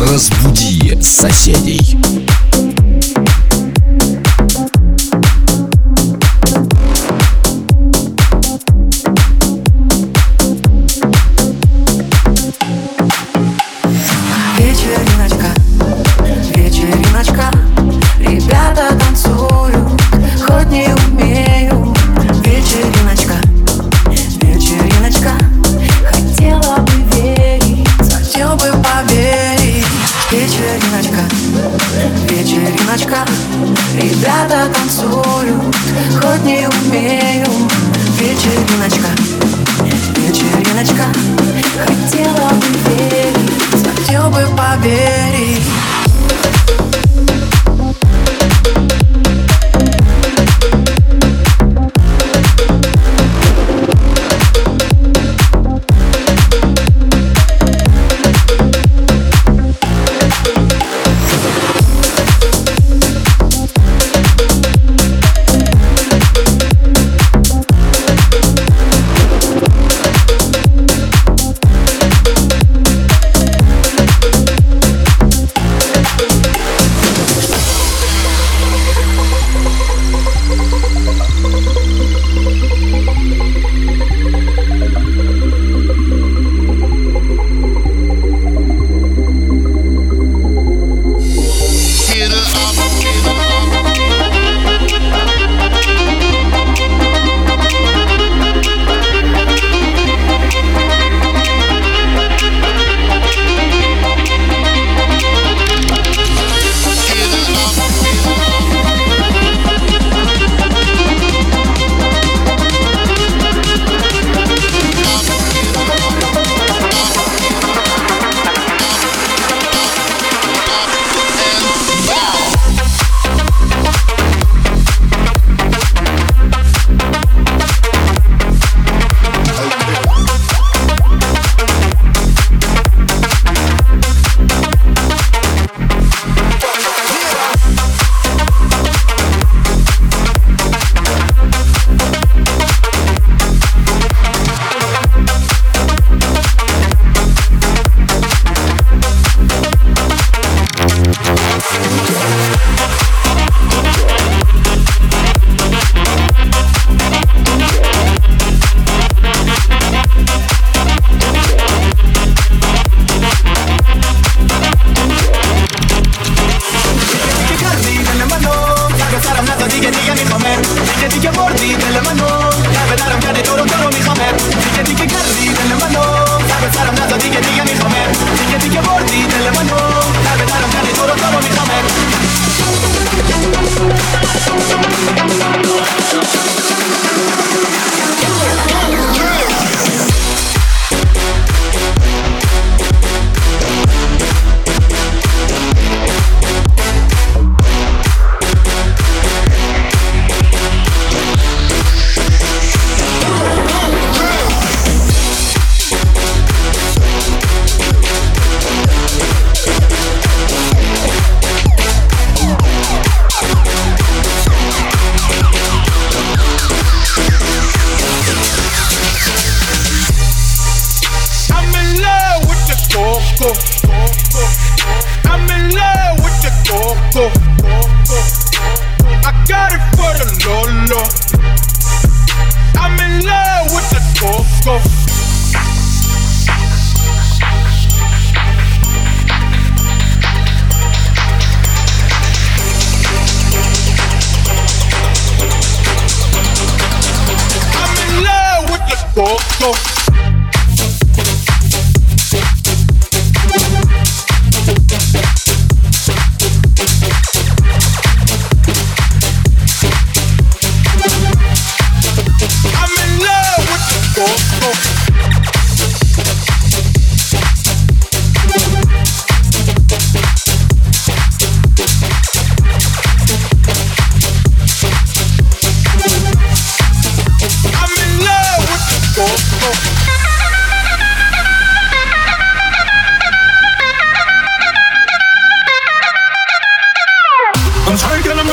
Разбуди соседей. go, go.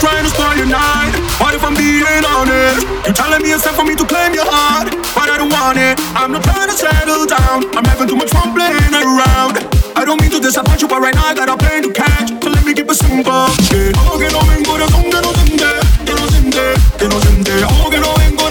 trying to spoil your night. What if I'm being honest? You telling me it's time for me to claim your heart, but I don't want it. I'm not trying to settle down. I'm having too much fun playing around. I don't mean to disappoint you, but right now I got a plane to catch. So let me keep it simple. Yeah. Oh, no. Oh,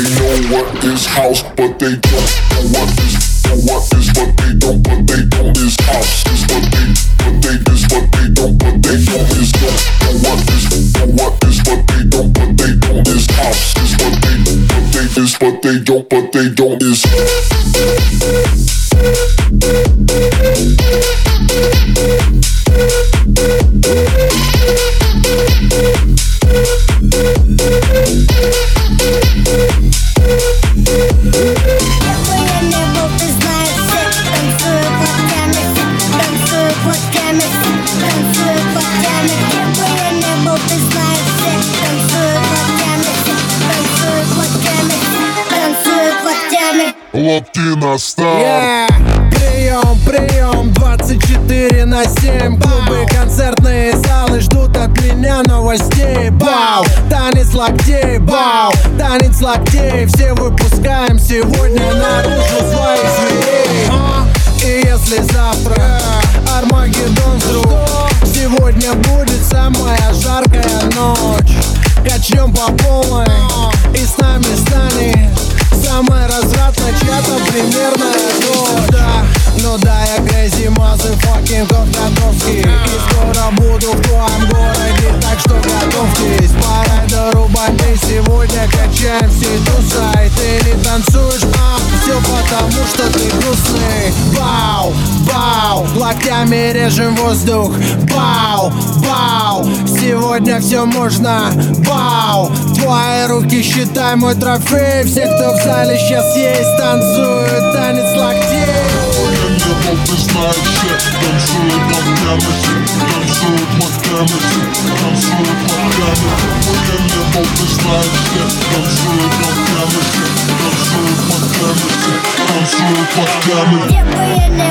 They know what is house, but they don't know what is know what is what they don't, but they don't is house is what they, but they is what they don't, but they don't is don't know what is know what is what they don't, but they don't is house is what they, but they is what they don't, but they don't is. Латино Стар. Yeah. Прием, прием, 24 на 7 Клубы, концертные залы ждут от меня новостей. Бау, танец локтей, бау, танец локтей. Все выпускаем сегодня наружу своих зверей. А? И если завтра Армагеддон вдруг Сегодня будет самая жаркая ночь. Качнем по полной Локтями режем воздух Бау, бау Сегодня все можно Бау Твои руки считай мой трофей Все, кто в зале сейчас есть Танцуют танец локтей ты знаешь, танцуют локтями, танцуют локтями, танцуют локтями. Мое небо, ты знаешь, танцуют локтями, танцуют локтями, танцуют локтями.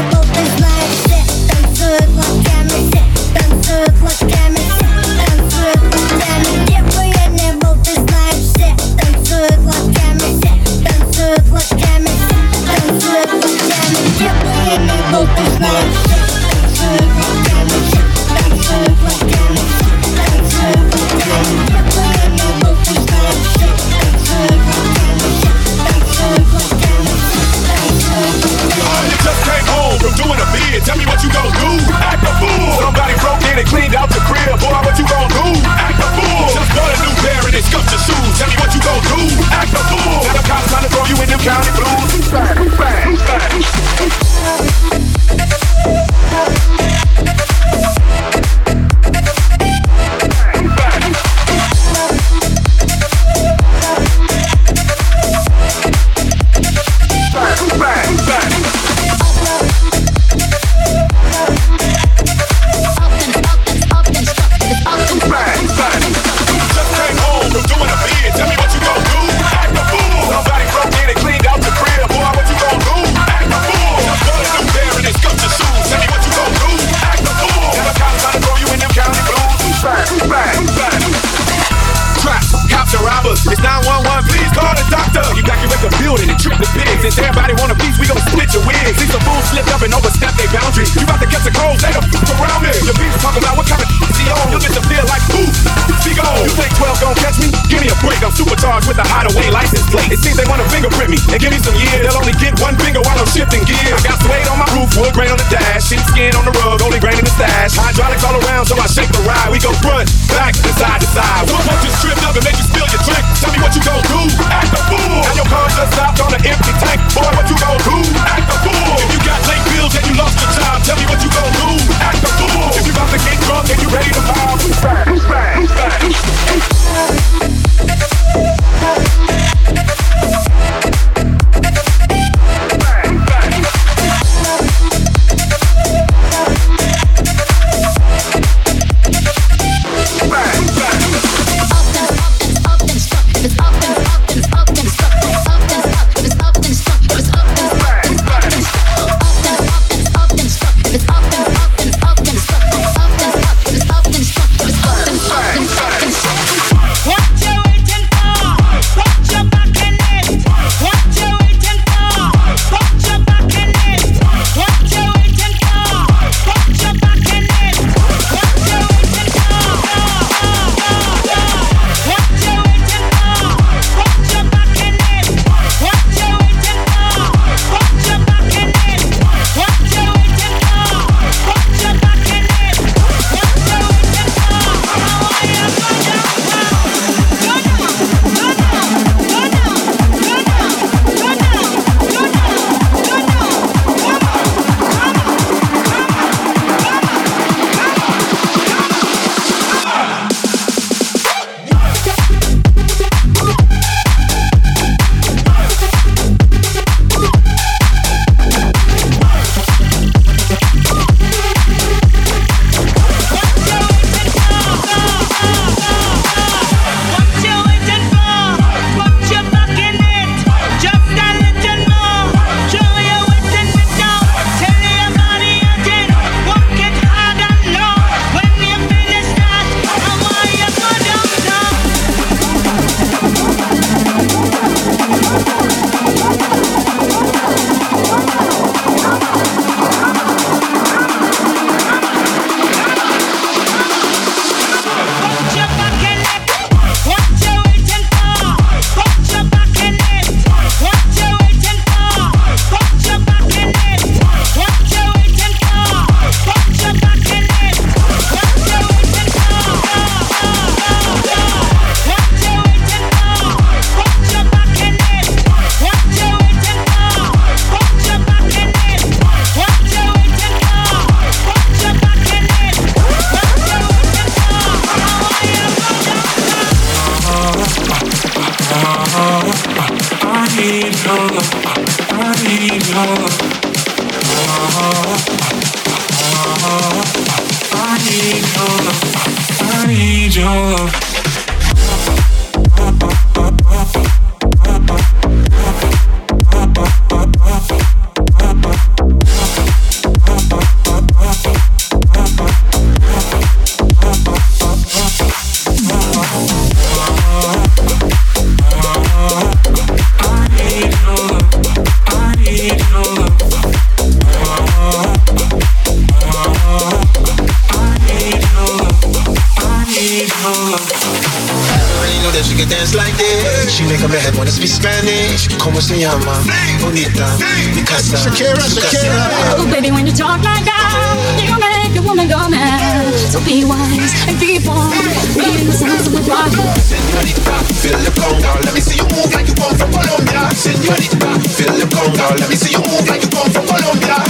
Habla buena speak Spanish. ¿Cómo se llama? Bonita. Mi casa. Shakira, Shakira. Oh, baby, when you talk like that, you make a woman go mad. So be wise and be warm. Meeting the sounds of the problem. Senorita, feel the conga. Let me see you move like you come from Colombia. Senorita, feel the conga. Let me see you move like you come from Colombia.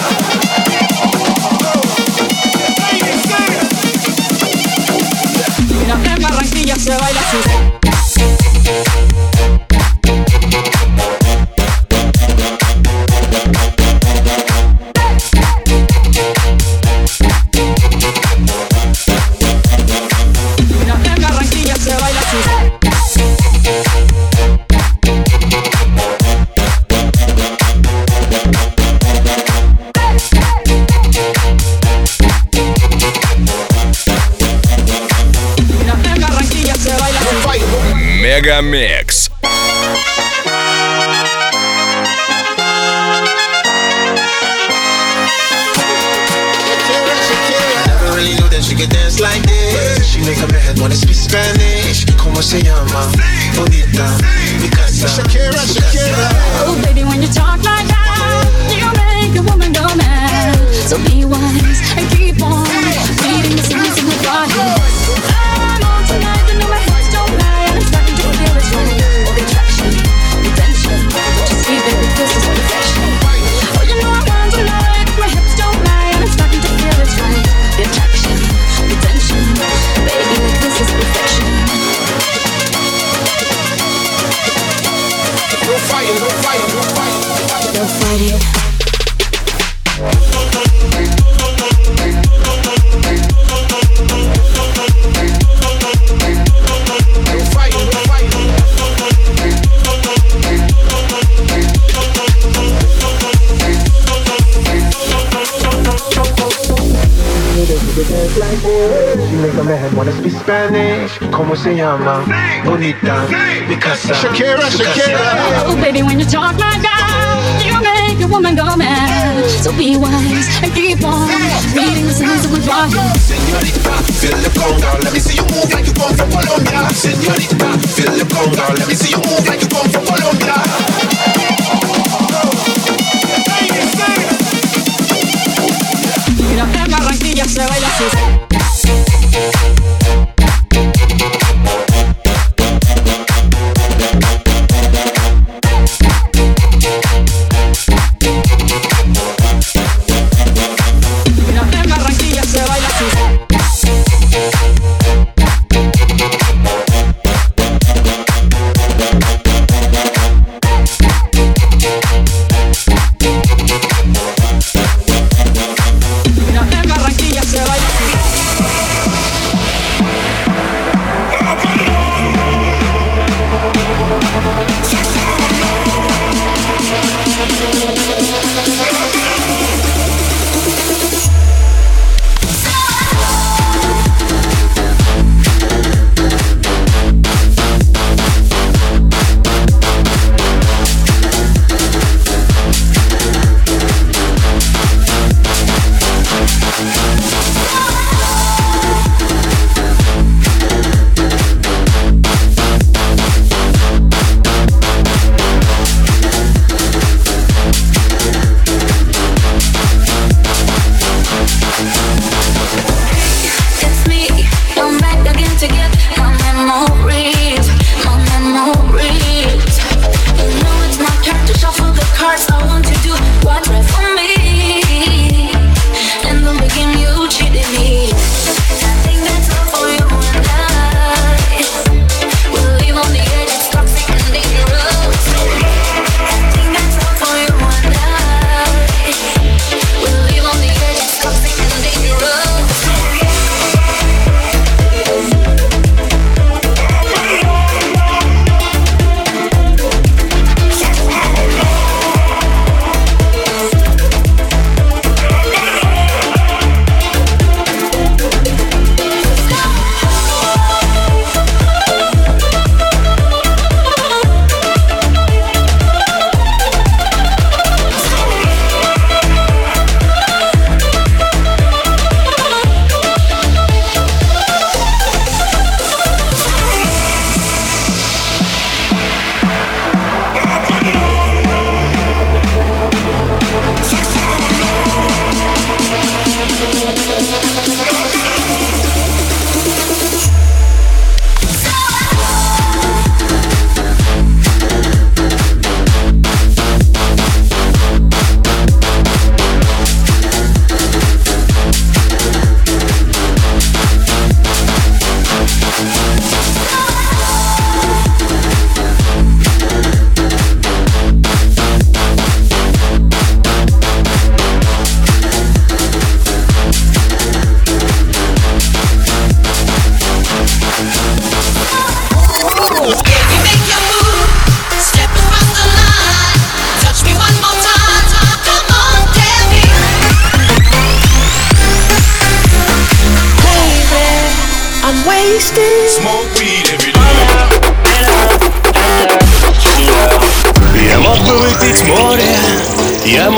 en Barranquilla se baila su wanna speak Spanish, como se llama? Bonita, mi casa, Shakira, Shakira. Oh, baby, when you talk like that. Spanish, ¿cómo se llama? Bonita, mi casa, Shakira, Shakira. Oh, baby, when you talk like that, you make a woman go mad. So be wise and keep on reading the signs of goodbye. Senorita, feel the conga, let me see you move like you come from Colombia. Senorita, feel the conga, let me see you move like you come from Colombia. Mira que Barranquilla se baila así.